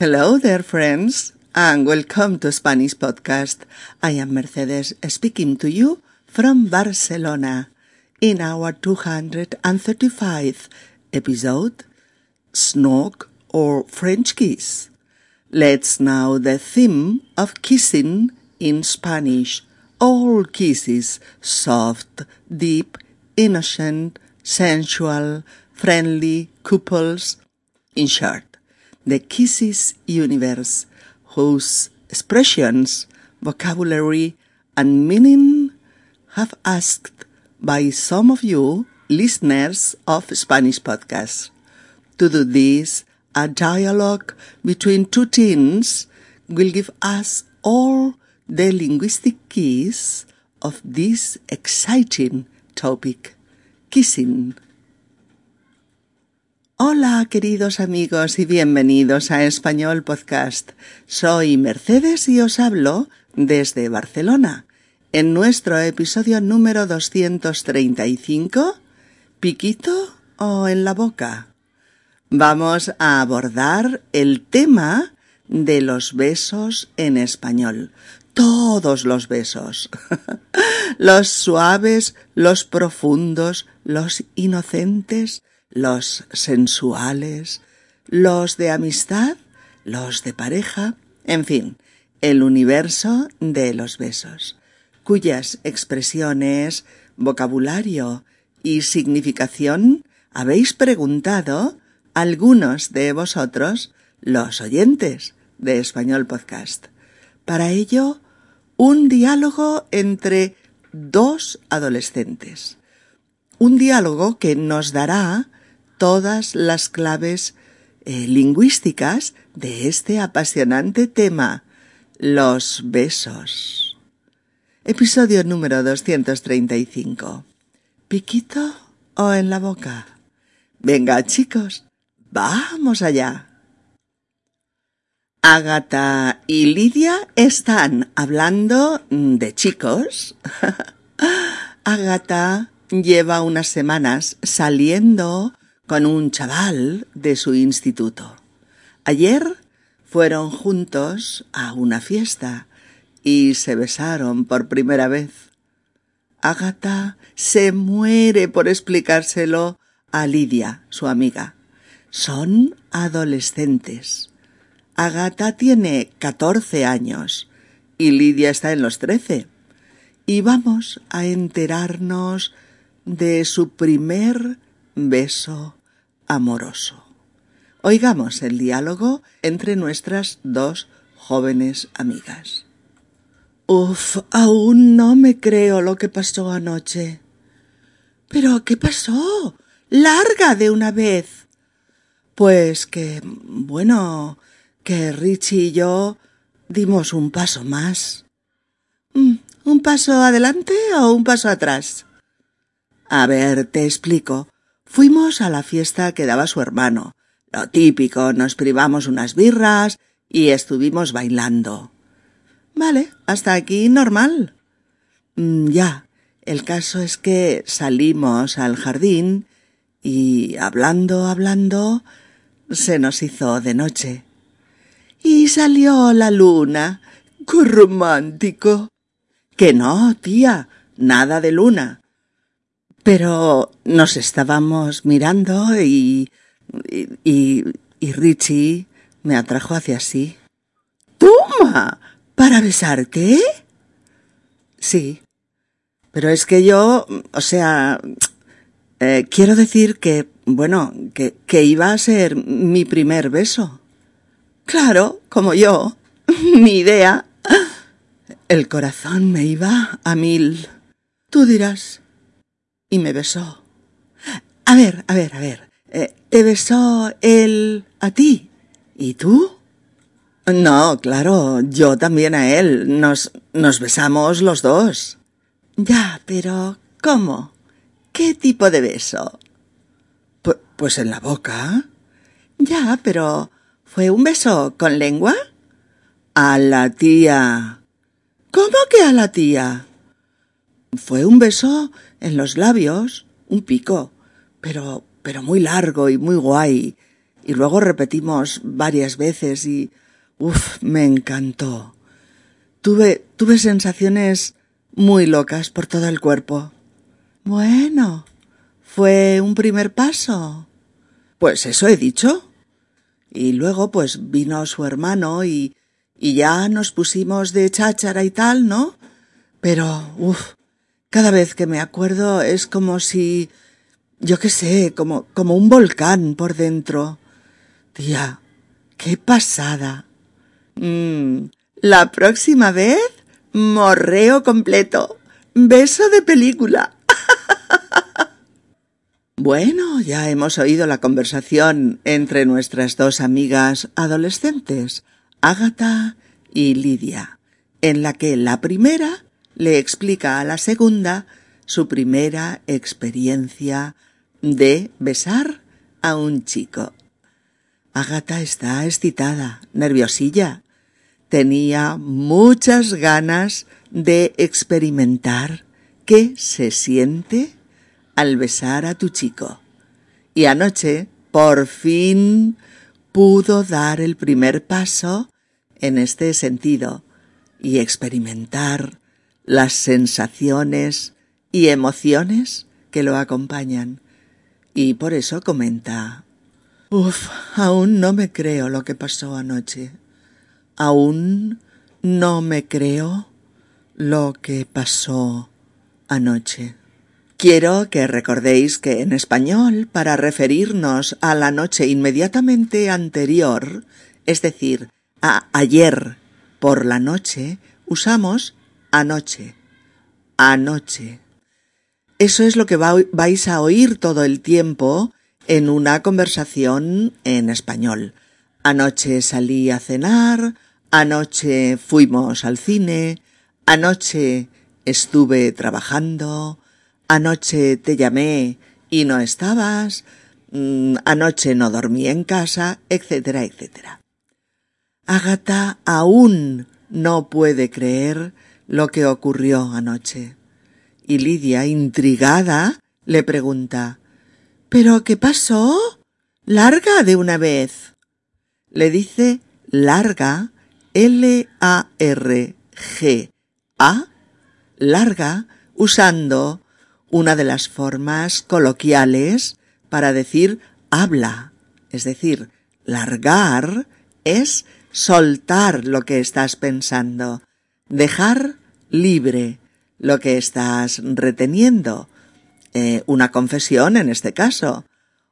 Hello there, friends, and welcome to Spanish Podcast. I am Mercedes speaking to you from Barcelona in our 235th episode, Snog or French Kiss. Let's now the theme of kissing in Spanish. All kisses, soft, deep, innocent, sensual, friendly, couples. In short, the Kisses universe, whose expressions, vocabulary, and meaning have asked by some of you listeners of Spanish podcasts. To do this, a dialogue between two teens will give us all the linguistic keys of this exciting topic, kissing. Hola queridos amigos y bienvenidos a Español Podcast. Soy Mercedes y os hablo desde Barcelona. En nuestro episodio número 235, ¿piquito o en la boca? Vamos a abordar el tema de los besos en español. Todos los besos. los suaves, los profundos, los inocentes, los sensuales, los de amistad, los de pareja, en fin, el universo de los besos, cuyas expresiones, vocabulario y significación habéis preguntado algunos de vosotros, los oyentes de Español Podcast. Para ello, un diálogo entre dos adolescentes. Un diálogo que nos dará todas las claves eh, lingüísticas de este apasionante tema, los besos. Episodio número 235. ¿Piquito o en la boca? Venga, chicos, vamos allá. Ágata y Lidia están hablando de chicos. Ágata lleva unas semanas saliendo con un chaval de su instituto. Ayer fueron juntos a una fiesta y se besaron por primera vez. Agatha se muere por explicárselo a Lidia, su amiga. Son adolescentes. Agatha tiene catorce años y Lidia está en los trece. Y vamos a enterarnos de su primer beso amoroso. Oigamos el diálogo entre nuestras dos jóvenes amigas. Uf, aún no me creo lo que pasó anoche. ¿Pero qué pasó? Larga de una vez. Pues que, bueno, que Richie y yo dimos un paso más. Mm, ¿Un paso adelante o un paso atrás? A ver, te explico. Fuimos a la fiesta que daba su hermano. Lo típico, nos privamos unas birras y estuvimos bailando. Vale, hasta aquí normal. Mm, ya, el caso es que salimos al jardín y hablando, hablando, se nos hizo de noche. Y salió la luna. ¡Qué romántico! Que no, tía, nada de luna. Pero nos estábamos mirando y, y, y Richie me atrajo hacia sí. ¡Toma! ¿Para besarte? Sí. Pero es que yo, o sea, eh, quiero decir que, bueno, que, que iba a ser mi primer beso. Claro, como yo. mi idea. El corazón me iba a mil. Tú dirás, y me besó. A ver, a ver, a ver. Eh, ¿Te besó él a ti? ¿Y tú? No, claro, yo también a él. Nos, nos besamos los dos. Ya, pero ¿cómo? ¿Qué tipo de beso? pues en la boca. Ya, pero ¿fue un beso con lengua? A la tía. ¿Cómo que a la tía? Fue un beso en los labios, un pico, pero, pero muy largo y muy guay. y luego repetimos varias veces y, uff, me encantó. Tuve, tuve sensaciones muy locas por todo el cuerpo. Bueno, fue un primer paso. Pues eso he dicho. Y luego pues vino su hermano y, y ya nos pusimos de cháchara y tal, ¿no? Pero, uff, cada vez que me acuerdo es como si, yo qué sé, como, como un volcán por dentro. Tía, qué pasada. Mm, la próxima vez, morreo completo. Beso de película. bueno, ya hemos oído la conversación entre nuestras dos amigas adolescentes, Ágata y Lidia, en la que la primera le explica a la segunda su primera experiencia de besar a un chico. Agata está excitada, nerviosilla. Tenía muchas ganas de experimentar qué se siente al besar a tu chico. Y anoche, por fin, pudo dar el primer paso en este sentido y experimentar las sensaciones y emociones que lo acompañan. Y por eso comenta Uf, aún no me creo lo que pasó anoche. Aún no me creo lo que pasó anoche. Quiero que recordéis que en español, para referirnos a la noche inmediatamente anterior, es decir, a ayer por la noche, usamos anoche. Anoche. Eso es lo que vais a oír todo el tiempo en una conversación en español. Anoche salí a cenar, anoche fuimos al cine, anoche estuve trabajando, anoche te llamé y no estabas, mm, anoche no dormí en casa, etcétera, etcétera. Agata aún no puede creer lo que ocurrió anoche. Y Lidia, intrigada, le pregunta ¿Pero qué pasó? Larga de una vez. Le dice larga, L-A-R-G-A, larga, usando una de las formas coloquiales para decir habla. Es decir, largar es soltar lo que estás pensando, dejar libre lo que estás reteniendo, eh, una confesión en este caso,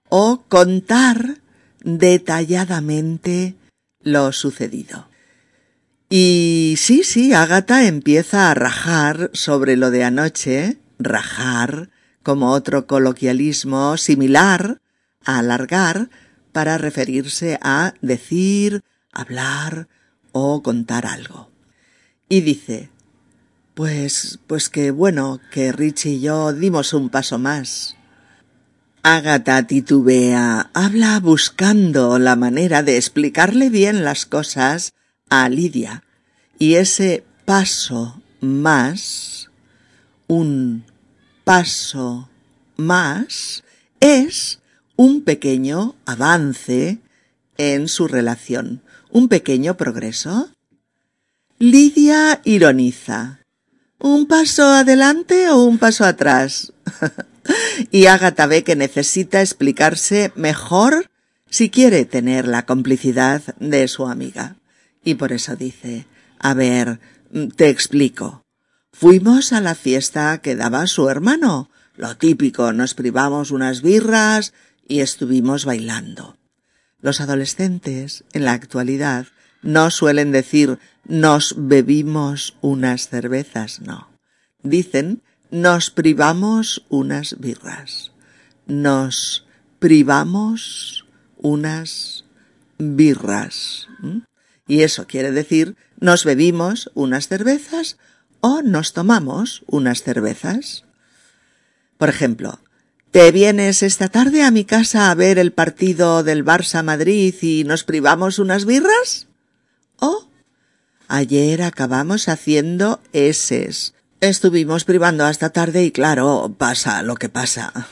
o contar detalladamente lo sucedido. Y sí, sí, Ágata empieza a rajar sobre lo de anoche, rajar como otro coloquialismo similar a alargar para referirse a decir, hablar o contar algo. Y dice, pues, pues que bueno, que Rich y yo dimos un paso más. Agatha titubea, habla buscando la manera de explicarle bien las cosas a Lidia. Y ese paso más, un paso más, es un pequeño avance en su relación, un pequeño progreso. Lidia ironiza. ¿Un paso adelante o un paso atrás? y Agatha ve que necesita explicarse mejor si quiere tener la complicidad de su amiga. Y por eso dice, a ver, te explico. Fuimos a la fiesta que daba su hermano. Lo típico, nos privamos unas birras y estuvimos bailando. Los adolescentes, en la actualidad, no suelen decir nos bebimos unas cervezas, no. Dicen nos privamos unas birras. Nos privamos unas birras. Y eso quiere decir nos bebimos unas cervezas o nos tomamos unas cervezas. Por ejemplo, ¿te vienes esta tarde a mi casa a ver el partido del Barça Madrid y nos privamos unas birras? Oh, ayer acabamos haciendo eses. Estuvimos privando hasta tarde y claro, pasa lo que pasa.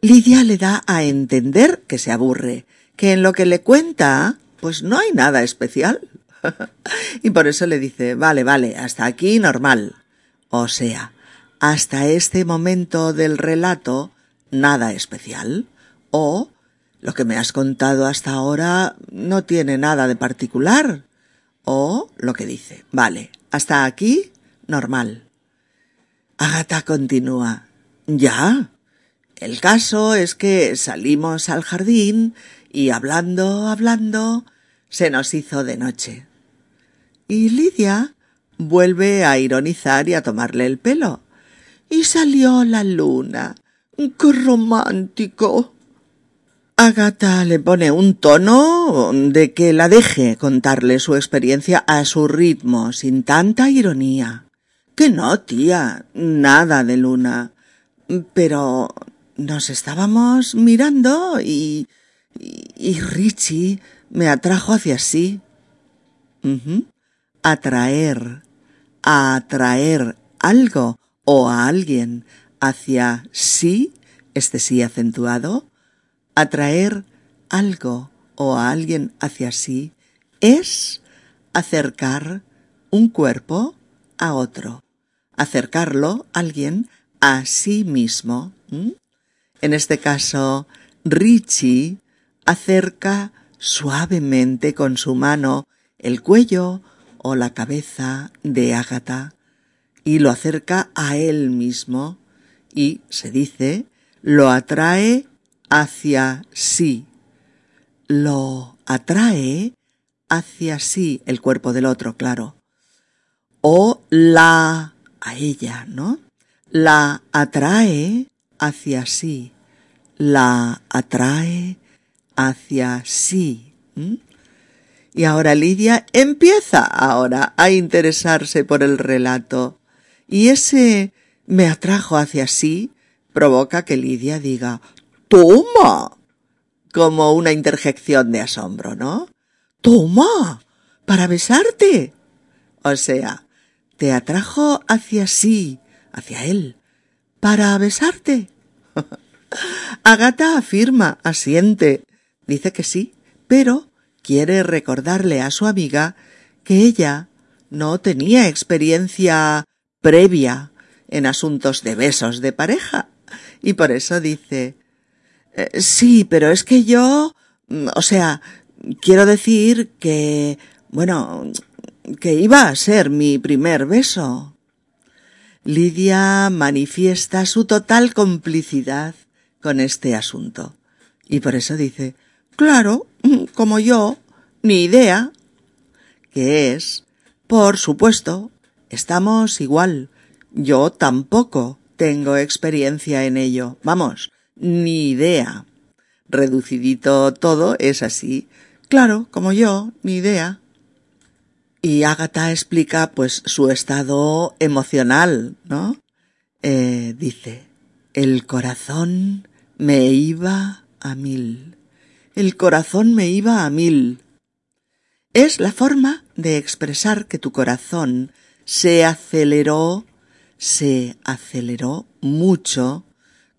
Lidia le da a entender que se aburre que en lo que le cuenta, pues no hay nada especial. y por eso le dice, vale, vale, hasta aquí normal. O sea, hasta este momento del relato, nada especial. O lo que me has contado hasta ahora no tiene nada de particular. O lo que dice, vale, hasta aquí normal. Agata continúa. Ya. El caso es que salimos al jardín y hablando, hablando, se nos hizo de noche. Y Lidia vuelve a ironizar y a tomarle el pelo. Y salió la luna. ¡Qué romántico! Agata le pone un tono de que la deje contarle su experiencia a su ritmo, sin tanta ironía. Que no, tía, nada de luna. Pero nos estábamos mirando y, y, Richie me atrajo hacia sí. Atraer, atraer algo o a alguien hacia sí, este sí acentuado, atraer algo o a alguien hacia sí es acercar un cuerpo a otro, acercarlo alguien a sí mismo. En este caso, Richie acerca suavemente con su mano el cuello o la cabeza de Ágata y lo acerca a él mismo y, se dice, lo atrae hacia sí. Lo atrae hacia sí el cuerpo del otro, claro. O la a ella, ¿no? La atrae hacia sí. La atrae hacia sí. Y ahora Lidia empieza ahora a interesarse por el relato. Y ese me atrajo hacia sí provoca que Lidia diga ¡Toma! como una interjección de asombro, ¿no? ¡Toma! para besarte. O sea, te atrajo hacia sí, hacia él, para besarte. Agata afirma, asiente, dice que sí, pero quiere recordarle a su amiga que ella no tenía experiencia previa en asuntos de besos de pareja. Y por eso dice, eh, sí, pero es que yo, mm, o sea, quiero decir que, bueno, que iba a ser mi primer beso. Lidia manifiesta su total complicidad con este asunto. Y por eso dice, claro, como yo, ni idea. Que es, por supuesto, estamos igual. Yo tampoco tengo experiencia en ello. Vamos, ni idea. Reducidito todo es así. Claro, como yo, ni idea. Y Agatha explica pues su estado emocional, ¿no? Eh, dice, el corazón me iba a mil. El corazón me iba a mil. Es la forma de expresar que tu corazón se aceleró, se aceleró mucho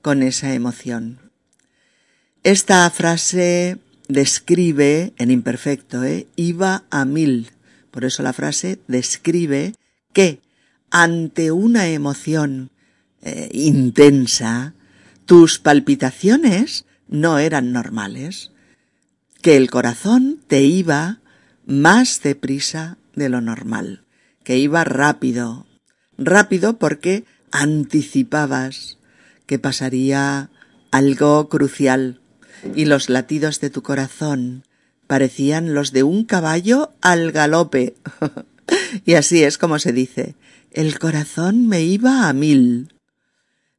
con esa emoción. Esta frase describe, en imperfecto, ¿eh? iba a mil. Por eso la frase describe que ante una emoción eh, intensa, tus palpitaciones no eran normales, que el corazón te iba más deprisa de lo normal, que iba rápido, rápido porque anticipabas que pasaría algo crucial y los latidos de tu corazón parecían los de un caballo al galope. y así es como se dice. El corazón me iba a mil.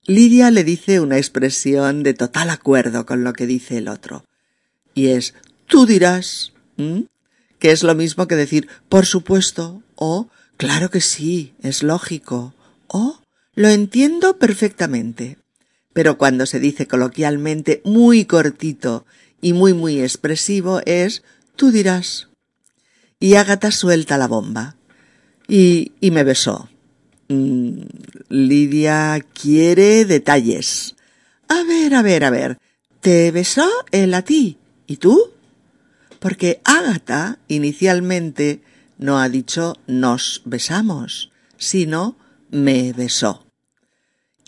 Lidia le dice una expresión de total acuerdo con lo que dice el otro. Y es tú dirás, que es lo mismo que decir por supuesto o claro que sí, es lógico o lo entiendo perfectamente. Pero cuando se dice coloquialmente muy cortito y muy muy expresivo es tú dirás. Y Ágata suelta la bomba. Y, y me besó. Mm, Lidia quiere detalles. A ver, a ver, a ver. ¿Te besó él a ti? ¿Y tú? porque Ágata inicialmente no ha dicho nos besamos, sino me besó.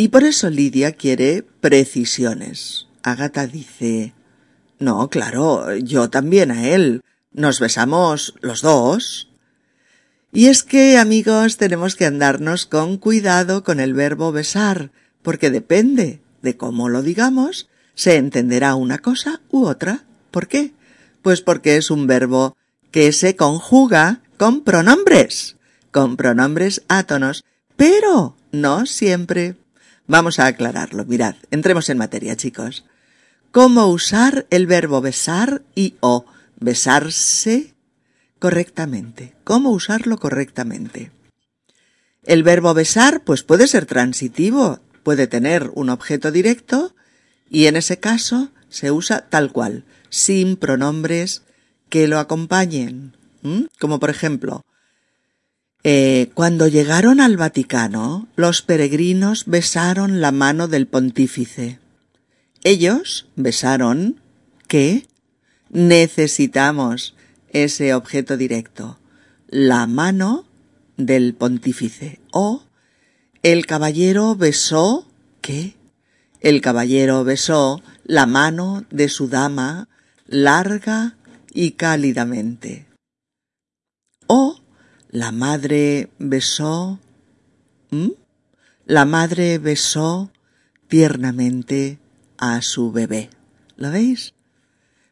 Y por eso Lidia quiere precisiones. Ágata dice No, claro, yo también a él. Nos besamos los dos. Y es que, amigos, tenemos que andarnos con cuidado con el verbo besar, porque depende de cómo lo digamos, se entenderá una cosa u otra. ¿Por qué? Pues porque es un verbo que se conjuga con pronombres, con pronombres átonos, pero no siempre. Vamos a aclararlo. Mirad, entremos en materia, chicos. ¿Cómo usar el verbo besar y o besarse correctamente? ¿Cómo usarlo correctamente? El verbo besar, pues puede ser transitivo, puede tener un objeto directo y en ese caso se usa tal cual, sin pronombres que lo acompañen. Como por ejemplo, eh, cuando llegaron al Vaticano, los peregrinos besaron la mano del pontífice. Ellos besaron ¿qué? Necesitamos ese objeto directo, la mano del pontífice. O el caballero besó ¿qué? El caballero besó la mano de su dama larga y cálidamente. O la madre besó, la madre besó tiernamente a su bebé. ¿Lo veis?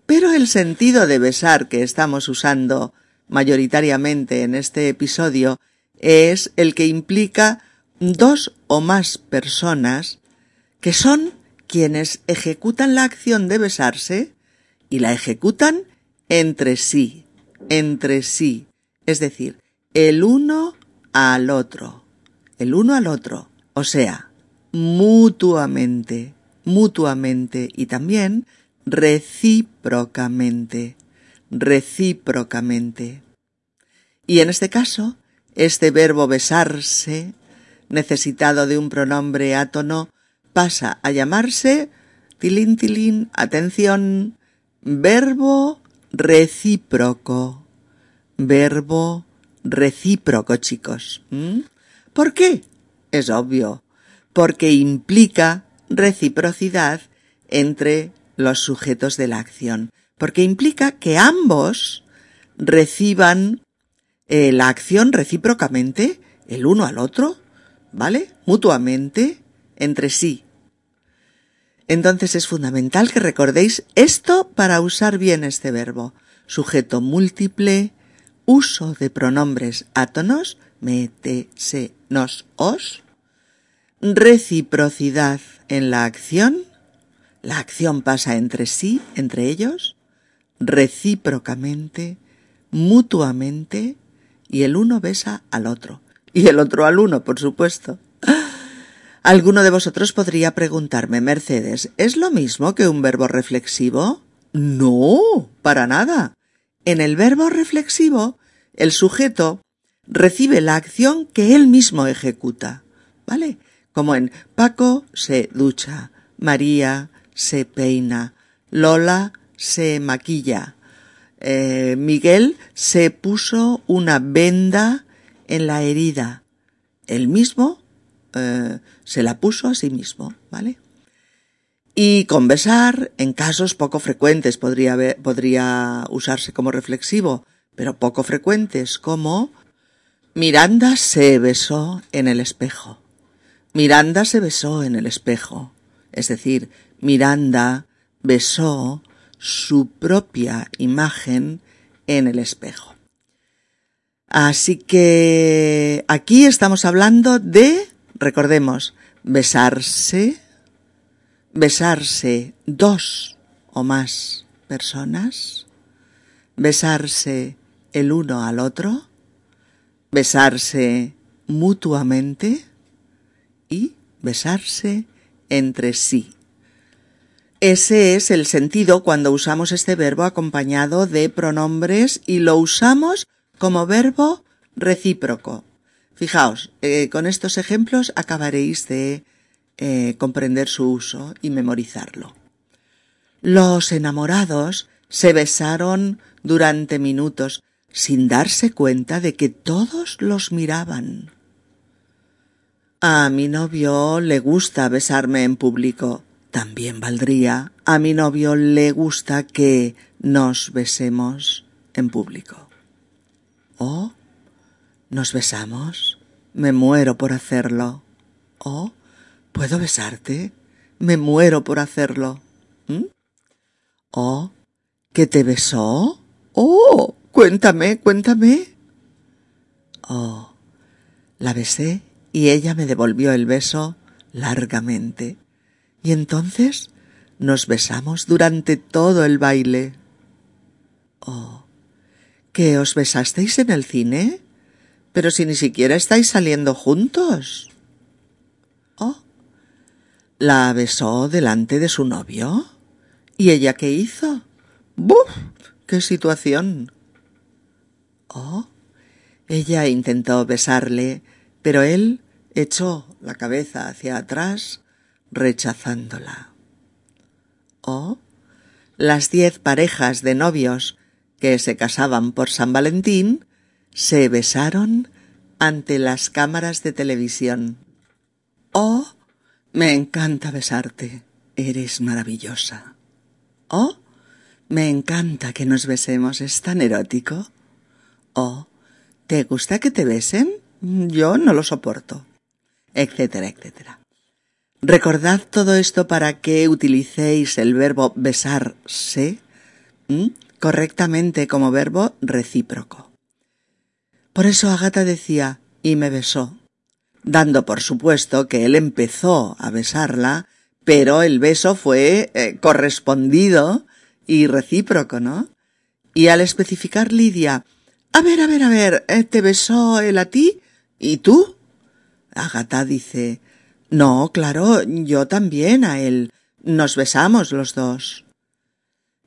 Pero el sentido de besar que estamos usando mayoritariamente en este episodio es el que implica dos o más personas que son quienes ejecutan la acción de besarse y la ejecutan entre sí, entre sí, es decir, el uno al otro, el uno al otro, o sea, mutuamente, mutuamente y también recíprocamente, recíprocamente. Y en este caso, este verbo besarse, necesitado de un pronombre átono, pasa a llamarse tilín tilín, atención, verbo recíproco. Verbo recíproco, chicos. ¿Mm? ¿Por qué? Es obvio, porque implica reciprocidad entre los sujetos de la acción, porque implica que ambos reciban eh, la acción recíprocamente, el uno al otro, ¿vale? Mutuamente, entre sí. Entonces es fundamental que recordéis esto para usar bien este verbo. Sujeto múltiple, uso de pronombres átonos, me, te, se, nos, os, reciprocidad en la acción, la acción pasa entre sí, entre ellos, recíprocamente, mutuamente, y el uno besa al otro, y el otro al uno, por supuesto. Alguno de vosotros podría preguntarme, Mercedes, ¿es lo mismo que un verbo reflexivo? No, para nada. En el verbo reflexivo, el sujeto recibe la acción que él mismo ejecuta, ¿vale? Como en Paco se ducha, María se peina, Lola se maquilla, eh, Miguel se puso una venda en la herida. Él mismo eh, se la puso a sí mismo, ¿vale? Y con besar, en casos poco frecuentes podría, podría usarse como reflexivo, pero poco frecuentes como Miranda se besó en el espejo. Miranda se besó en el espejo. Es decir, Miranda besó su propia imagen en el espejo. Así que aquí estamos hablando de Recordemos, besarse, besarse dos o más personas, besarse el uno al otro, besarse mutuamente y besarse entre sí. Ese es el sentido cuando usamos este verbo acompañado de pronombres y lo usamos como verbo recíproco. Fijaos, eh, con estos ejemplos acabaréis de eh, comprender su uso y memorizarlo. Los enamorados Se besaron durante minutos sin darse cuenta de que todos los miraban. A mi novio le gusta besarme en público. También valdría. A mi novio le gusta que nos besemos en público. ¿Oh? ¿Nos besamos? Me muero por hacerlo. ¿Oh? ¿Puedo besarte? Me muero por hacerlo. ¿Mm? ¿Oh? ¿Que te besó? Oh, cuéntame, cuéntame. Oh, la besé y ella me devolvió el beso largamente. Y entonces nos besamos durante todo el baile. Oh, ¿que os besasteis en el cine? Pero si ni siquiera estáis saliendo juntos. ¿La besó delante de su novio? ¿Y ella qué hizo? ¡Buf! ¡Qué situación! Oh, ella intentó besarle, pero él echó la cabeza hacia atrás, rechazándola. Oh, las diez parejas de novios que se casaban por San Valentín se besaron ante las cámaras de televisión. Oh, me encanta besarte. Eres maravillosa. Oh, me encanta que nos besemos. ¿Es tan erótico? Oh, ¿te gusta que te besen? Yo no lo soporto. Etcétera, etcétera. Recordad todo esto para que utilicéis el verbo besarse correctamente como verbo recíproco. Por eso Agata decía, y me besó, dando por supuesto que él empezó a besarla, pero el beso fue eh, correspondido y recíproco, ¿no? Y al especificar Lidia, a ver, a ver, a ver, eh, ¿te besó él a ti? ¿Y tú? Agata dice, no, claro, yo también a él. Nos besamos los dos.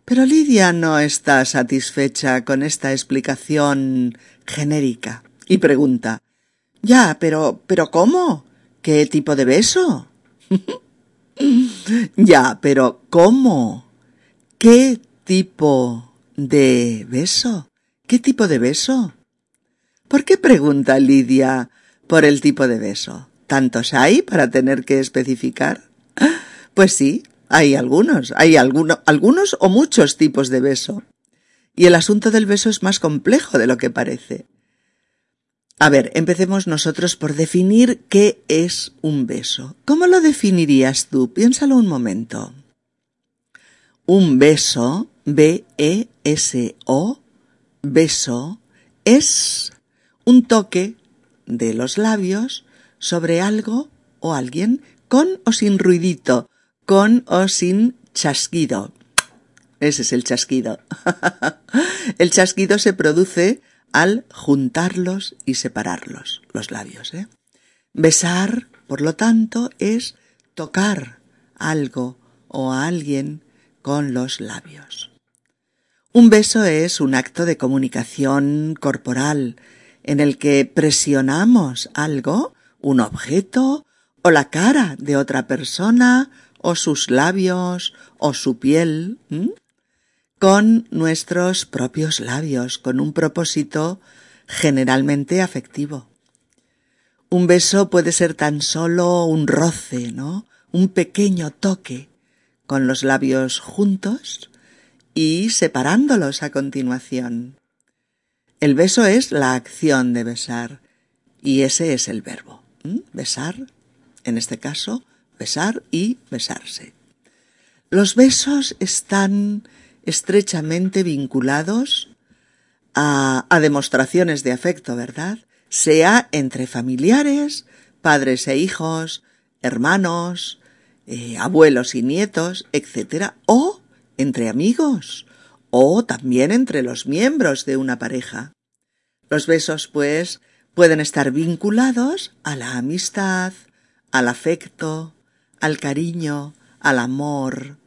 Pero Lidia no está satisfecha con esta explicación genérica y pregunta Ya, pero pero ¿cómo? ¿Qué tipo de beso? ya, pero ¿cómo? ¿Qué tipo de beso? ¿Qué tipo de beso? ¿Por qué pregunta Lidia por el tipo de beso? ¿Tantos hay para tener que especificar? Pues sí, hay algunos, hay algunos o muchos tipos de beso. Y el asunto del beso es más complejo de lo que parece. A ver, empecemos nosotros por definir qué es un beso. ¿Cómo lo definirías tú? Piénsalo un momento. Un beso, B-E-S-O, beso, es un toque de los labios sobre algo o alguien con o sin ruidito, con o sin chasquido. Ese es el chasquido. el chasquido se produce al juntarlos y separarlos, los labios. ¿eh? Besar, por lo tanto, es tocar algo o a alguien con los labios. Un beso es un acto de comunicación corporal en el que presionamos algo, un objeto o la cara de otra persona o sus labios o su piel con nuestros propios labios, con un propósito generalmente afectivo. Un beso puede ser tan solo un roce, ¿no? Un pequeño toque con los labios juntos y separándolos a continuación. El beso es la acción de besar y ese es el verbo. Besar, en este caso, besar y besarse. Los besos están estrechamente vinculados a, demostraciones de afecto, ¿verdad? Sea entre familiares, padres e hijos, hermanos, eh, abuelos y nietos, etc. O entre amigos, o también entre los miembros de una pareja. Los besos, pues, pueden estar vinculados a la amistad, al afecto, al cariño, al amor,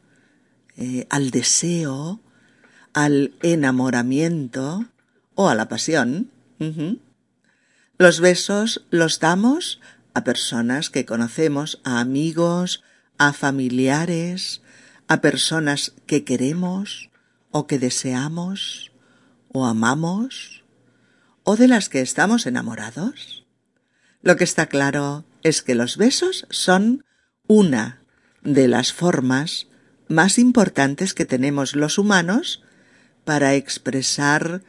eh, al deseo, al enamoramiento o a la pasión. Los besos los damos a personas que conocemos, a amigos, a familiares, a personas que queremos o que deseamos o amamos o de las que estamos enamorados? Lo que está claro es que los besos son una de las formas más importantes que tenemos los humanos para expresar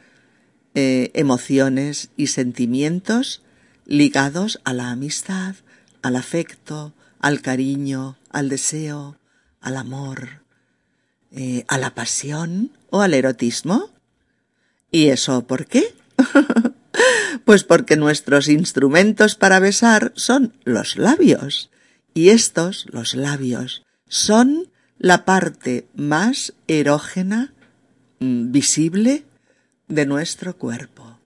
eh, emociones y sentimientos ligados a la amistad, al afecto, al cariño, al deseo, al amor, eh, a la pasión o al erotismo. ¿Y eso por qué? pues porque nuestros instrumentos para besar son los labios. Y estos, los labios, son la parte más erógena mm, visible de nuestro cuerpo.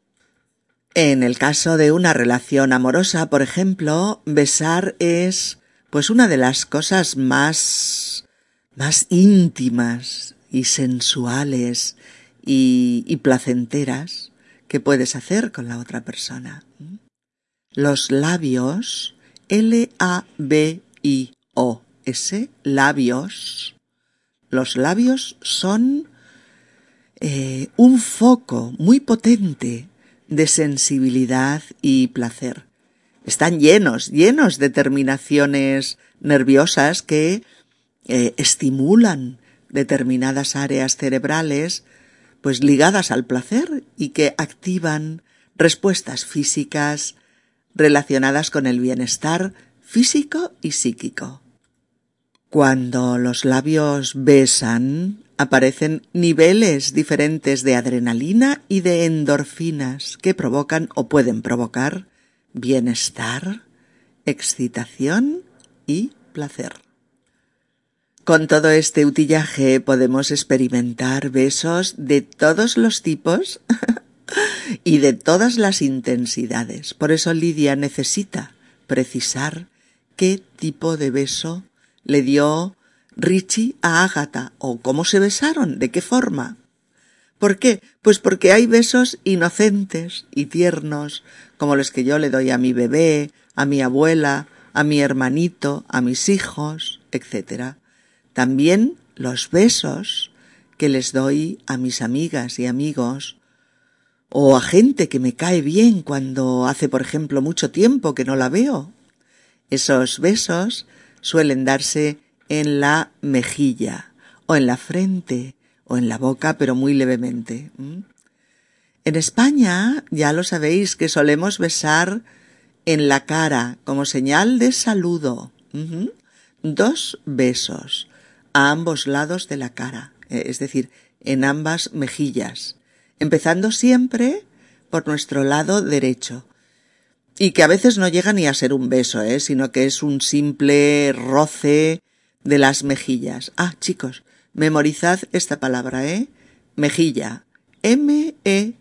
En el caso de una relación amorosa, por ejemplo, besar es pues una de las cosas más más íntimas y sensuales y, y placenteras que puedes hacer con la otra persona. Los labios, L-A-B-I-O-S, labios, los labios son eh, un foco muy potente de sensibilidad y placer. Están llenos, llenos de terminaciones nerviosas que eh, estimulan determinadas áreas cerebrales pues ligadas al placer y que activan respuestas físicas relacionadas con el bienestar físico y psíquico. Cuando los labios besan, aparecen niveles diferentes de adrenalina y de endorfinas que provocan o pueden provocar bienestar, excitación y placer. Con todo este utillaje podemos experimentar besos de todos los tipos y de todas las intensidades. Por eso Lidia necesita precisar qué tipo de beso le dio Richie a Ágata o cómo se besaron, de qué forma. ¿Por qué? Pues porque hay besos inocentes y tiernos, como los que yo le doy a mi bebé, a mi abuela, a mi hermanito, a mis hijos, etc. También los besos que les doy a mis amigas y amigos o a gente que me cae bien cuando hace, por ejemplo, mucho tiempo que no la veo. Esos besos suelen darse en la mejilla o en la frente o en la boca, pero muy levemente. En España ya lo sabéis que solemos besar en la cara como señal de saludo. Dos besos a ambos lados de la cara, eh, es decir, en ambas mejillas, empezando siempre por nuestro lado derecho. Y que a veces no llega ni a ser un beso, ¿eh? sino que es un simple roce de las mejillas. Ah, chicos, memorizad esta palabra, ¿eh? Mejilla. M-E-J-I-L-L-A.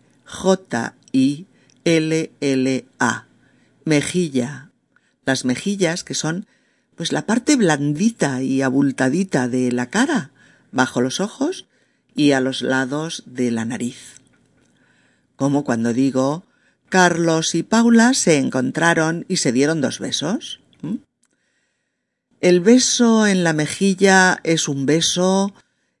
Mejilla. Las mejillas que son pues la parte blandita y abultadita de la cara, bajo los ojos y a los lados de la nariz. Como cuando digo Carlos y Paula se encontraron y se dieron dos besos. El beso en la mejilla es un beso,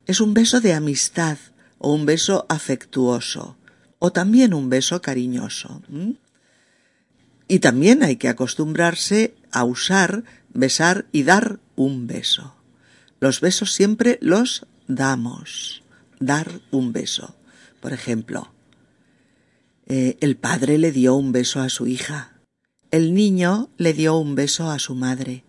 es un beso de amistad o un beso afectuoso o también un beso cariñoso. Y también hay que acostumbrarse a usar besar y dar un beso. Los besos siempre los damos. Dar un beso. Por ejemplo, eh, el padre le dio un beso a su hija. El niño le dio un beso a su madre.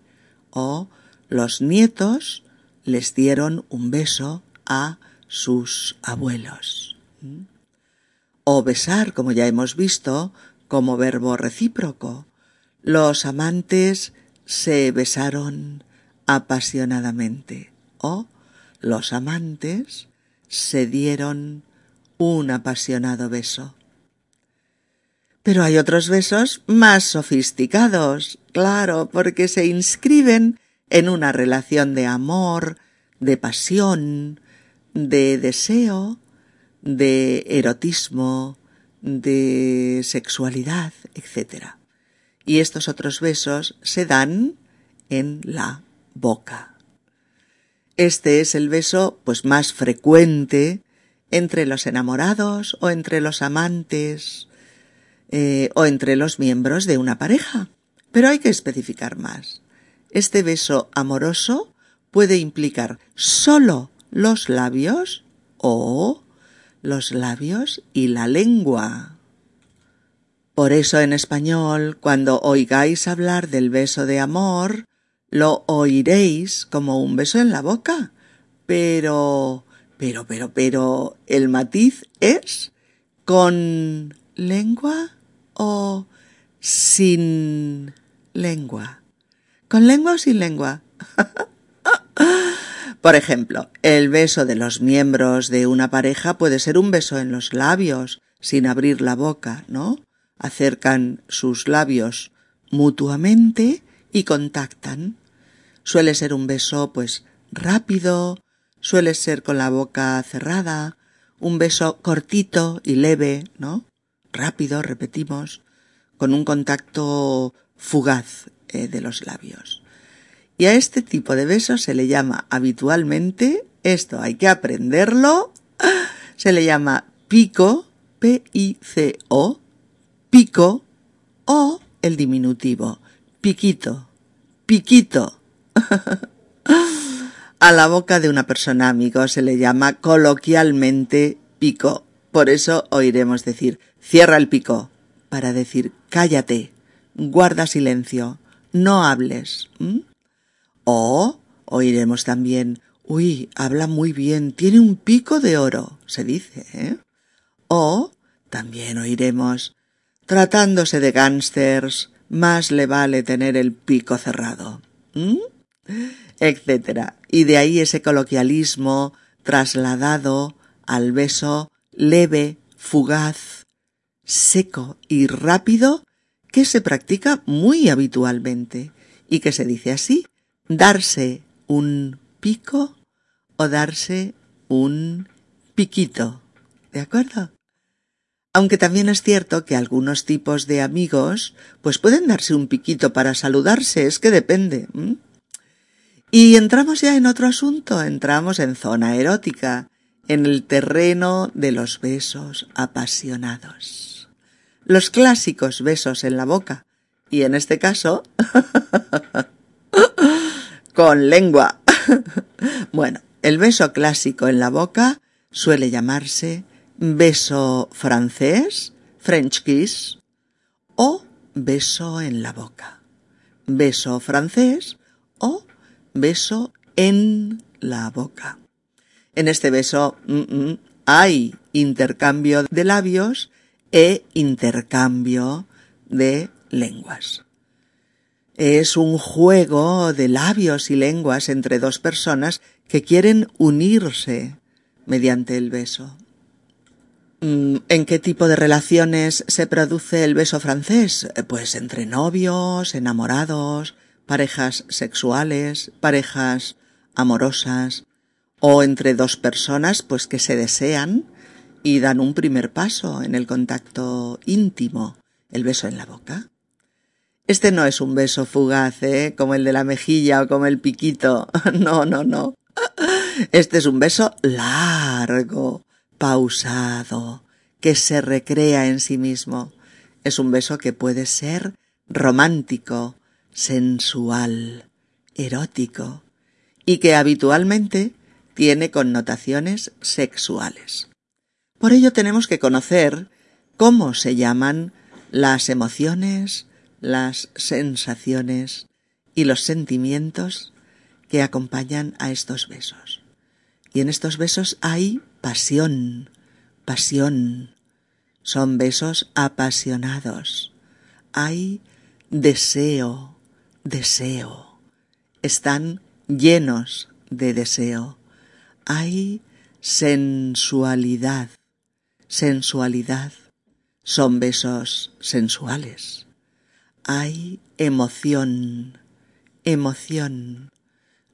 O los nietos les dieron un beso a sus abuelos. ¿Mm? O besar, como ya hemos visto, como verbo recíproco. Los amantes se besaron apasionadamente o los amantes se dieron un apasionado beso. Pero hay otros besos más sofisticados, claro, porque se inscriben en una relación de amor, de pasión, de deseo, de erotismo, de sexualidad, etc y estos otros besos se dan en la boca. Este es el beso pues más frecuente entre los enamorados o entre los amantes eh, o entre los miembros de una pareja. Pero hay que especificar más. Este beso amoroso puede implicar solo los labios o los labios y la lengua. Por eso en español, cuando oigáis hablar del beso de amor, lo oiréis como un beso en la boca. Pero, pero, pero, pero, el matiz es con lengua o sin lengua. ¿Con lengua o sin lengua? Por ejemplo, el beso de los miembros de una pareja puede ser un beso en los labios, sin abrir la boca, ¿no? Acercan sus labios mutuamente y contactan. Suele ser un beso, pues, rápido, suele ser con la boca cerrada, un beso cortito y leve, ¿no? Rápido, repetimos, con un contacto fugaz eh, de los labios. Y a este tipo de besos se le llama habitualmente, esto hay que aprenderlo, se le llama pico, P-I-C-O, pico, o el diminutivo, piquito, piquito. a la boca de una persona amigo se le llama coloquialmente pico. Por eso oiremos decir cierra el pico para decir cállate, guarda silencio, no hables. O oiremos también uy, habla muy bien, tiene un pico de oro, se dice, ¿eh? O también oiremos tratándose de gángsters, más le vale tener el pico cerrado. etcétera. Y de ahí ese coloquialismo trasladado al beso leve, fugaz, seco y rápido que se practica muy habitualmente y que se dice así, darse un pico o darse un piquito. ¿De acuerdo? Aunque también es cierto que algunos tipos de amigos pues pueden darse un piquito para saludarse, es que depende. Y entramos ya en otro asunto, entramos en zona erótica, en el terreno de los besos apasionados. Los clásicos besos en la boca, y en este caso, con lengua. bueno, el beso clásico en la boca suele llamarse beso francés, French kiss, o beso en la boca. Beso francés o beso en la boca. En este beso mm, mm, hay intercambio de labios e intercambio de lenguas. Es un juego de labios y lenguas entre dos personas que quieren unirse mediante el beso. Mm, ¿En qué tipo de relaciones se produce el beso francés? Pues entre novios, enamorados, parejas sexuales, parejas amorosas, o entre dos personas pues que se desean y dan un primer paso en el contacto íntimo, el beso en la boca. Este no es un beso fugaz, ¿eh? como el de la mejilla o como el piquito. No, no, no. Este es un beso largo, pausado, que se recrea en sí mismo. Es un beso que puede ser romántico, sensual, erótico, y que habitualmente tiene connotaciones sexuales. Por ello tenemos que conocer cómo se llaman las emociones, las sensaciones y los sentimientos que acompañan a estos besos. Y en estos besos hay pasión, pasión. Son besos apasionados. Hay deseo, deseo. Están llenos de deseo. Hay sensualidad, sensualidad. Son besos sensuales. Hay emoción, emoción.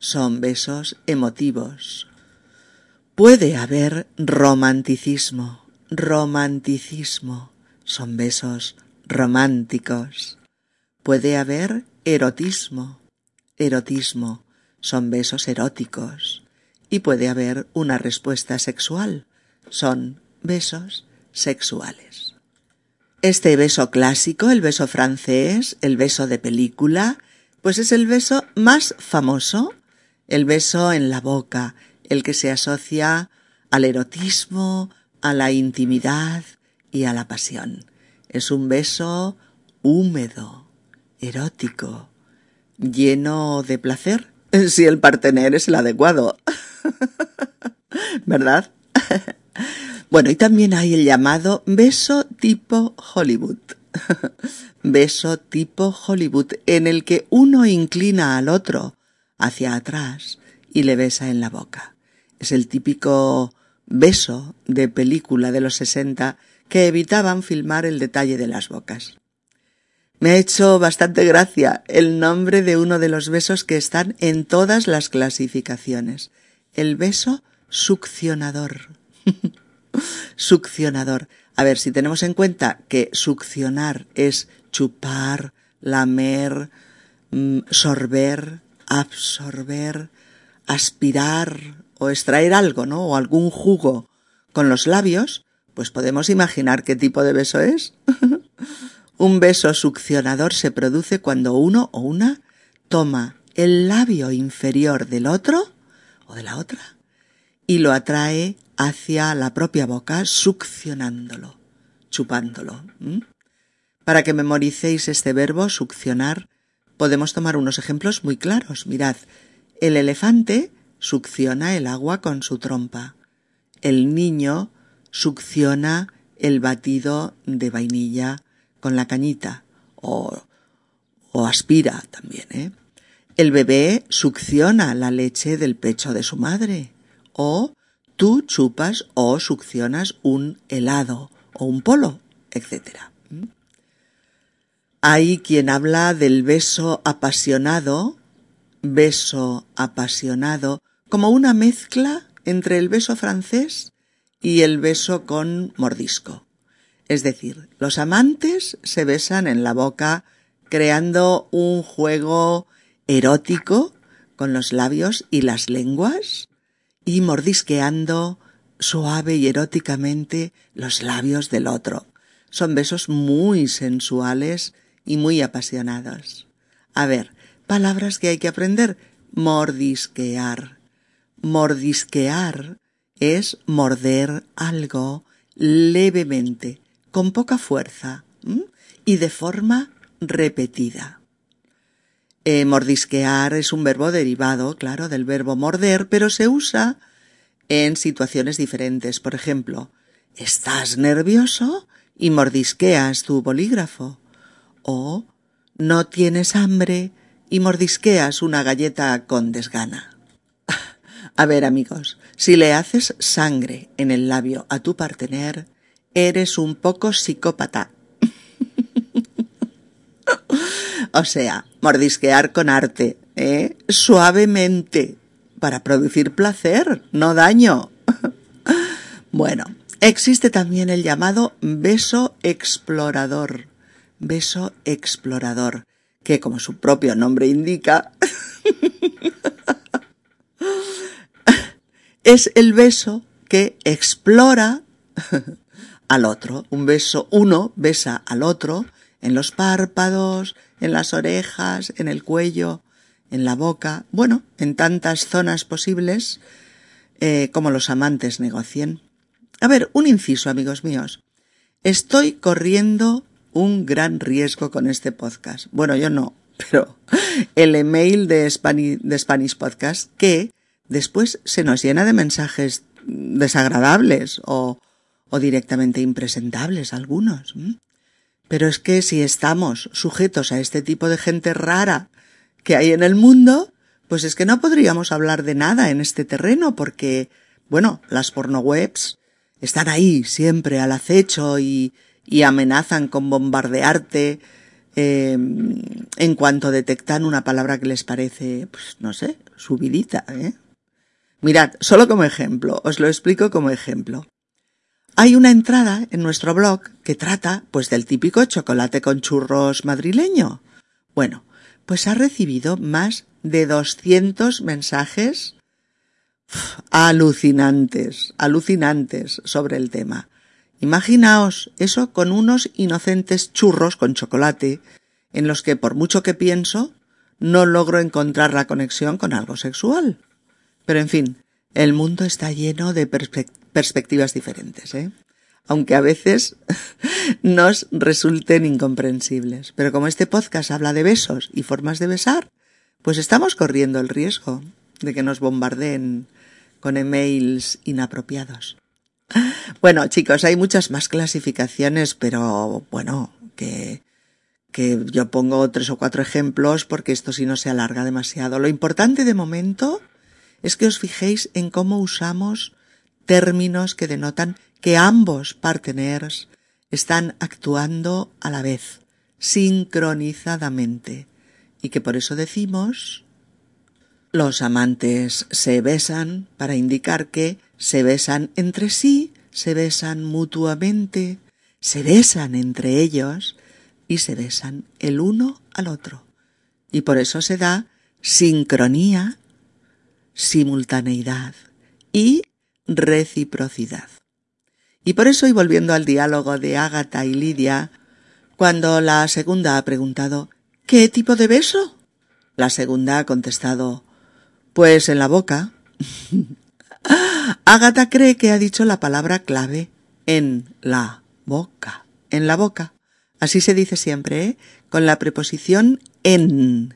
Son besos emotivos. Puede haber romanticismo, romanticismo. Son besos románticos. Puede haber erotismo, erotismo. Son besos eróticos. Y puede haber una respuesta sexual. son besos sexuales. Este beso clásico, el beso francés, el beso de película, pues es el beso más famoso, el beso en la boca, el que se asocia al erotismo, a la intimidad y a la pasión. Es un beso húmedo, erótico, lleno de placer, si el partener es el adecuado. ¿Verdad? Bueno, y también hay el llamado beso tipo Hollywood. beso tipo Hollywood, en el que uno inclina al otro hacia atrás y le besa en la boca. Es el típico beso de película de los sesenta que evitaban filmar el detalle de las bocas. Me ha hecho bastante gracia el nombre de uno de los besos que están en todas las clasificaciones. El beso succionador. succionador. A ver, si tenemos en cuenta que succionar es chupar, lamer, mm, sorber, absorber, aspirar o extraer algo, ¿no? O algún jugo con los labios, pues podemos imaginar qué tipo de beso es. Un beso succionador se produce cuando uno o una toma el labio inferior del otro o de la otra y lo atrae hacia la propia boca succionándolo, chupándolo. Para que memoricéis este verbo succionar, podemos tomar unos ejemplos muy claros. Mirad, el elefante succiona el agua con su trompa. El niño succiona el batido de vainilla con la cañita o, o aspira también. ¿eh? El bebé succiona la leche del pecho de su madre o tú chupas o succionas un helado o un polo, etc. Hay quien habla del beso apasionado, beso apasionado, como una mezcla entre el beso francés y el beso con mordisco. Es decir, los amantes se besan en la boca creando un juego erótico con los labios y las lenguas y mordisqueando suave y eróticamente los labios del otro. Son besos muy sensuales y muy apasionados. A ver, palabras que hay que aprender. Mordisquear. Mordisquear es morder algo levemente, con poca fuerza y de forma repetida. Eh, mordisquear es un verbo derivado, claro, del verbo morder, pero se usa en situaciones diferentes. Por ejemplo, estás nervioso y mordisqueas tu bolígrafo. O no tienes hambre y mordisqueas una galleta con desgana. a ver, amigos, si le haces sangre en el labio a tu partener, eres un poco psicópata. O sea, mordisquear con arte, ¿eh? Suavemente, para producir placer, no daño. bueno, existe también el llamado beso explorador. Beso explorador, que como su propio nombre indica, es el beso que explora al otro. Un beso, uno besa al otro en los párpados, en las orejas, en el cuello, en la boca, bueno, en tantas zonas posibles eh, como los amantes negocien. A ver, un inciso, amigos míos. Estoy corriendo un gran riesgo con este podcast. Bueno, yo no, pero el email de Spanish, Podcast que después se nos llena de mensajes desagradables o, o directamente impresentables algunos. Pero es que si estamos sujetos a este tipo de gente rara que hay en el mundo, pues es que no podríamos hablar de nada en este terreno porque, bueno, las pornowebs están ahí siempre al acecho y, amenazan con bombardearte eh, en cuanto detectan una palabra que les parece, pues no sé, subidita, ¿eh? Mirad, solo como ejemplo, os lo explico como ejemplo. Hay una entrada en nuestro blog que trata, pues, del típico chocolate con churros madrileño. Bueno, pues ha recibido más de 200 mensajes alucinantes, alucinantes sobre el tema. Imaginaos eso con unos inocentes churros con chocolate, en los que por mucho que pienso, no logro encontrar la conexión con algo sexual. Pero en fin, el mundo está lleno de perspectivas diferentes, ¿eh? aunque a veces nos resulten incomprensibles. Pero como este podcast habla de besos y formas de besar, pues estamos corriendo el riesgo de que nos bombardeen con emails inapropiados. Bueno, chicos, hay muchas más clasificaciones, pero bueno, que, que yo pongo tres o cuatro ejemplos porque esto sí no se alarga demasiado. Lo importante de momento es que os fijéis en cómo usamos términos que denotan que ambos parteners están actuando a la vez, sincronizadamente, y que por eso decimos los amantes se besan para indicar que se besan entre sí, se besan mutuamente, se besan entre ellos y se besan el uno al otro. Y por eso se da sincronía, simultaneidad y reciprocidad. Y por eso, y volviendo al diálogo de Ágata y Lidia, cuando la segunda ha preguntado ¿Qué tipo de beso? La segunda ha contestado Pues en la boca. Ágata cree que ha dicho la palabra clave en la boca. En la boca. Así se dice siempre, ¿eh? Con la preposición en.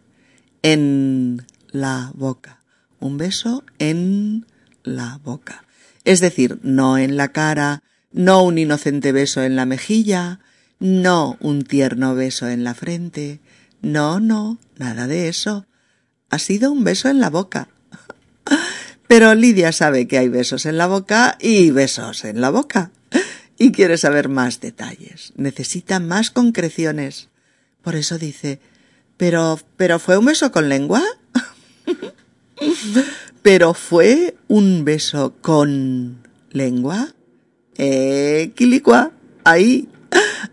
En la boca. Un beso en la boca. Es decir, no en la cara, no un inocente beso en la mejilla, no un tierno beso en la frente, no, no, nada de eso. Ha sido un beso en la boca. Pero Lidia sabe que hay besos en la boca y besos en la boca. Y quiere saber más detalles. Necesita más concreciones. Por eso dice, pero, pero fue un beso con lengua. pero fue un beso con lengua. Eh, quilicua. Ahí,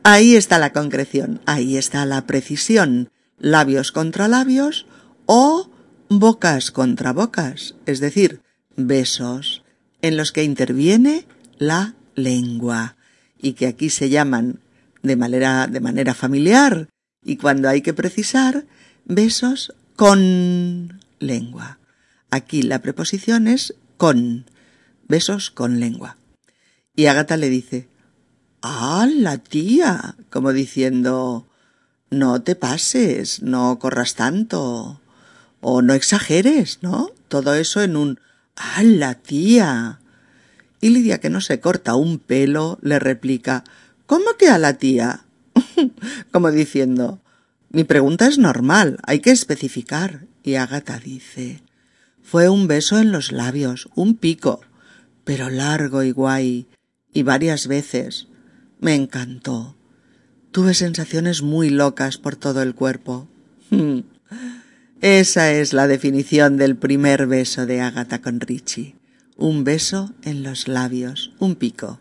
ahí está la concreción. Ahí está la precisión. Labios contra labios o bocas contra bocas. Es decir, besos en los que interviene la lengua y que aquí se llaman de manera, de manera familiar y cuando hay que precisar, besos con lengua. Aquí la preposición es con, besos con lengua. Y Agata le dice, ¡Ah, la tía! como diciendo, no te pases, no corras tanto, o no exageres, ¿no? Todo eso en un ¡Ah, la tía! Y Lidia, que no se corta un pelo, le replica ¿Cómo que a la tía? como diciendo Mi pregunta es normal, hay que especificar. Y Agata dice Fue un beso en los labios, un pico, pero largo y guay, y varias veces. Me encantó. Tuve sensaciones muy locas por todo el cuerpo. Esa es la definición del primer beso de Ágata con Richie. Un beso en los labios, un pico,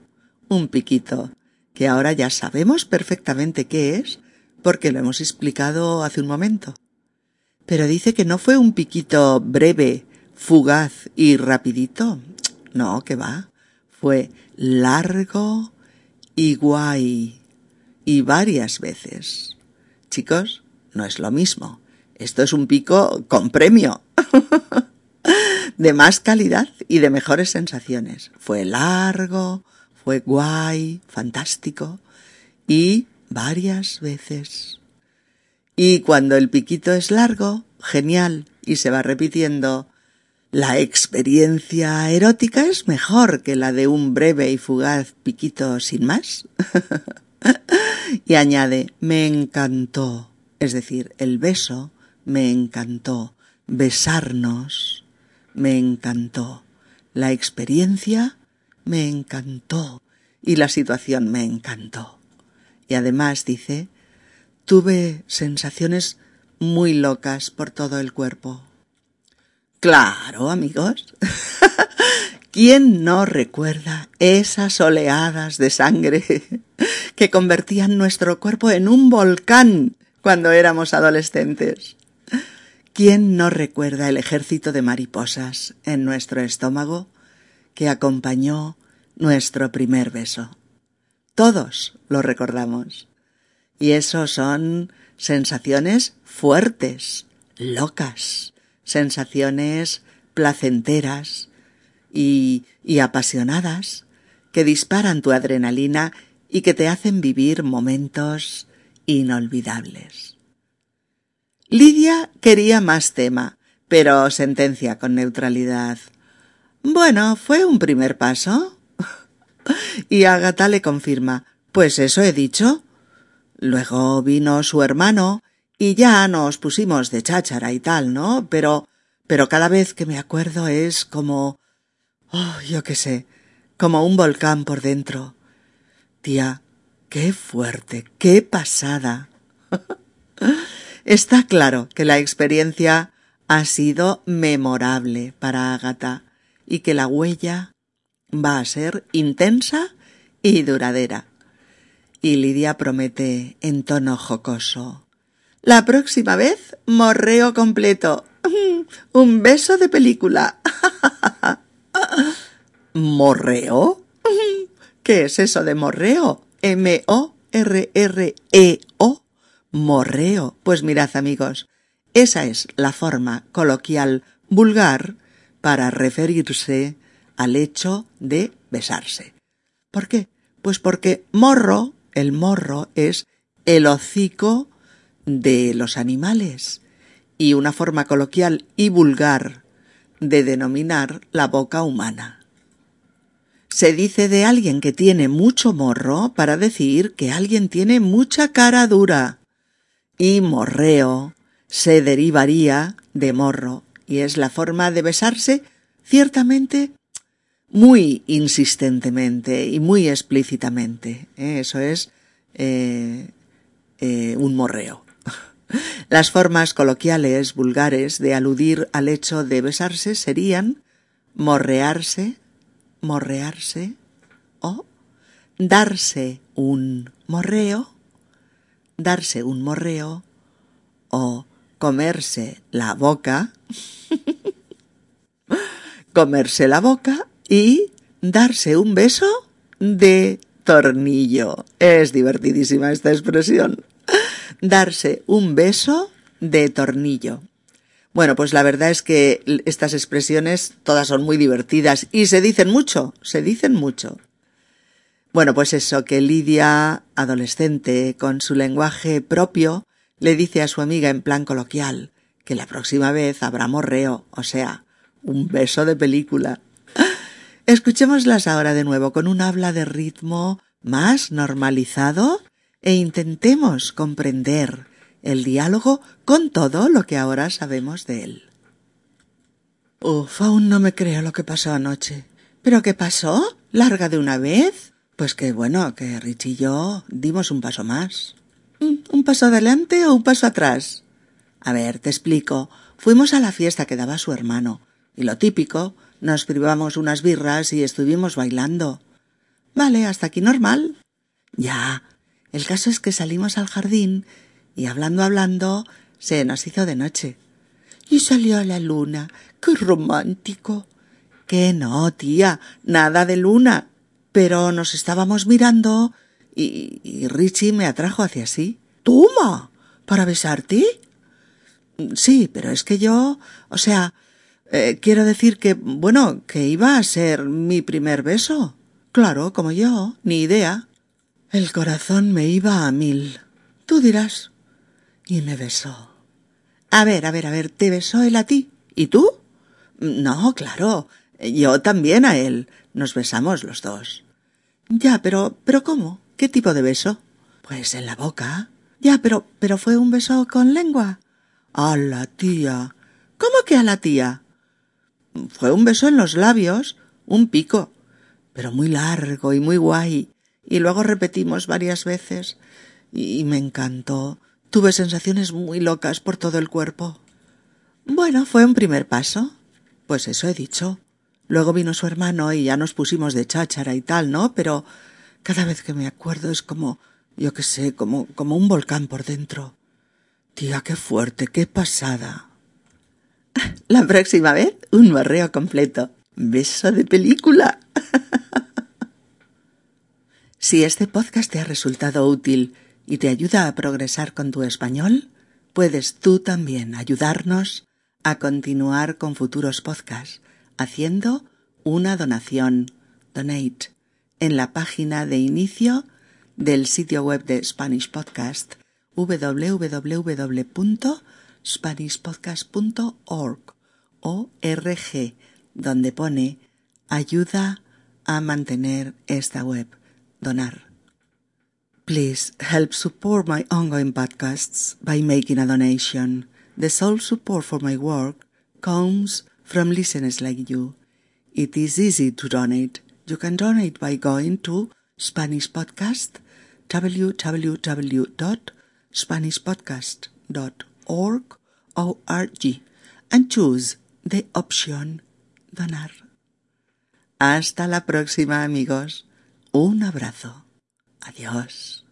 un piquito, que ahora ya sabemos perfectamente qué es, porque lo hemos explicado hace un momento. Pero dice que no fue un piquito breve, fugaz y rapidito. No, que va. Fue largo y guay. Y varias veces. Chicos, no es lo mismo. Esto es un pico con premio. de más calidad y de mejores sensaciones. Fue largo, fue guay, fantástico y varias veces. Y cuando el piquito es largo, genial, y se va repitiendo, la experiencia erótica es mejor que la de un breve y fugaz piquito sin más. y añade, me encantó, es decir, el beso me encantó. Besarnos me encantó. La experiencia me encantó. Y la situación me encantó. Y además dice, tuve sensaciones muy locas por todo el cuerpo. Claro, amigos. ¿Quién no recuerda esas oleadas de sangre que convertían nuestro cuerpo en un volcán cuando éramos adolescentes? ¿Quién no recuerda el ejército de mariposas en nuestro estómago que acompañó nuestro primer beso? Todos lo recordamos. Y eso son sensaciones fuertes, locas, sensaciones placenteras y, apasionadas que disparan tu adrenalina y que te hacen vivir momentos inolvidables. Lidia quería más tema, pero sentencia con neutralidad. Bueno, fue un primer paso. y Agatha le confirma. Pues eso he dicho. Luego vino su hermano y ya nos pusimos de cháchara y tal, ¿no? Pero pero cada vez que me acuerdo es como oh, yo qué sé, como un volcán por dentro. Tía, qué fuerte, qué pasada. Está claro que la experiencia ha sido memorable para Ágata y que la huella va a ser intensa y duradera. Y Lidia promete en tono jocoso. La próxima vez morreo completo. Un beso de película. ¿Morreo? ¿Qué es eso de morreo? M-O-R-R-E-O morreo. Pues mirad amigos, esa es la forma coloquial vulgar para referirse al hecho de besarse. ¿Por qué? Pues porque morro, el morro es el hocico de los animales y una forma coloquial y vulgar de denominar la boca humana. Se dice de alguien que tiene mucho morro para decir que alguien tiene mucha cara dura y morreo se derivaría de morro y es la forma de besarse ciertamente muy insistentemente y muy explícitamente. ¿eh? Eso es eh, eh, un morreo. Las formas coloquiales vulgares de aludir al hecho de besarse serían morrearse, morrearse o darse un morreo darse un morreo o comerse la boca, comerse la boca y darse un beso de tornillo. Es divertidísima esta expresión. Darse un beso de tornillo. Bueno, pues la verdad es que estas expresiones todas son muy divertidas y se dicen mucho, se dicen mucho. Bueno, pues eso, que Lidia, adolescente, con su lenguaje propio, le dice a su amiga en plan coloquial que la próxima vez habrá morreo, o sea, un beso de película. Escuchémoslas ahora de nuevo con un habla de ritmo más normalizado e intentemos comprender el diálogo con todo lo que ahora sabemos de él. Uf, aún no me creo lo que pasó anoche. ¿Pero qué pasó? ¿Larga de una vez? Pues que bueno, que Rich y yo dimos un paso más. ¿Un paso adelante o un paso atrás? A ver, te explico. Fuimos a la fiesta que daba su hermano. Y lo típico, nos privamos unas birras y estuvimos bailando. Vale, hasta aquí normal. Ya. El caso es que salimos al jardín y hablando, hablando, se nos hizo de noche. Y salió la luna. ¡Qué romántico! Que no, tía, nada de luna pero nos estábamos mirando y, Richie me atrajo hacia sí. ¡Toma! ¿Para besarte? Sí, pero es que yo, o sea, eh, quiero decir que, bueno, que iba a ser mi primer beso. Claro, como yo, ni idea. El corazón me iba a mil. Tú dirás. Y me besó. A ver, a ver, a ver, ¿te besó él a ti? ¿Y tú? No, claro. Yo también a él. Nos besamos los dos. Ya, pero, pero ¿cómo? ¿Qué tipo de beso? Pues en la boca. Ya, pero, pero fue un beso con lengua. A la tía. ¿Cómo que a la tía? Fue un beso en los labios, un pico, pero muy largo y muy guay. Y luego repetimos varias veces. Y me encantó. Tuve sensaciones muy locas por todo el cuerpo. Bueno, fue un primer paso. Pues eso he dicho. Luego vino su hermano y ya nos pusimos de cháchara y tal, ¿no? Pero cada vez que me acuerdo es como, yo qué sé, como, como un volcán por dentro. Tía, qué fuerte, qué pasada. La próxima vez, un morreo completo. Beso de película. si este podcast te ha resultado útil y te ayuda a progresar con tu español, puedes tú también ayudarnos a continuar con futuros podcasts haciendo una donación, donate, en la página de inicio del sitio web de Spanish Podcast www.spanishpodcast.org o donde pone ayuda a mantener esta web, donar. Please help support my ongoing podcasts by making a donation. The sole support for my work comes from listeners like you. It is easy to donate. You can donate by going to Spanish Podcast, www.spanishpodcast.org O-R-G, and choose the option donar. Hasta la próxima amigos. Un abrazo. Adiós.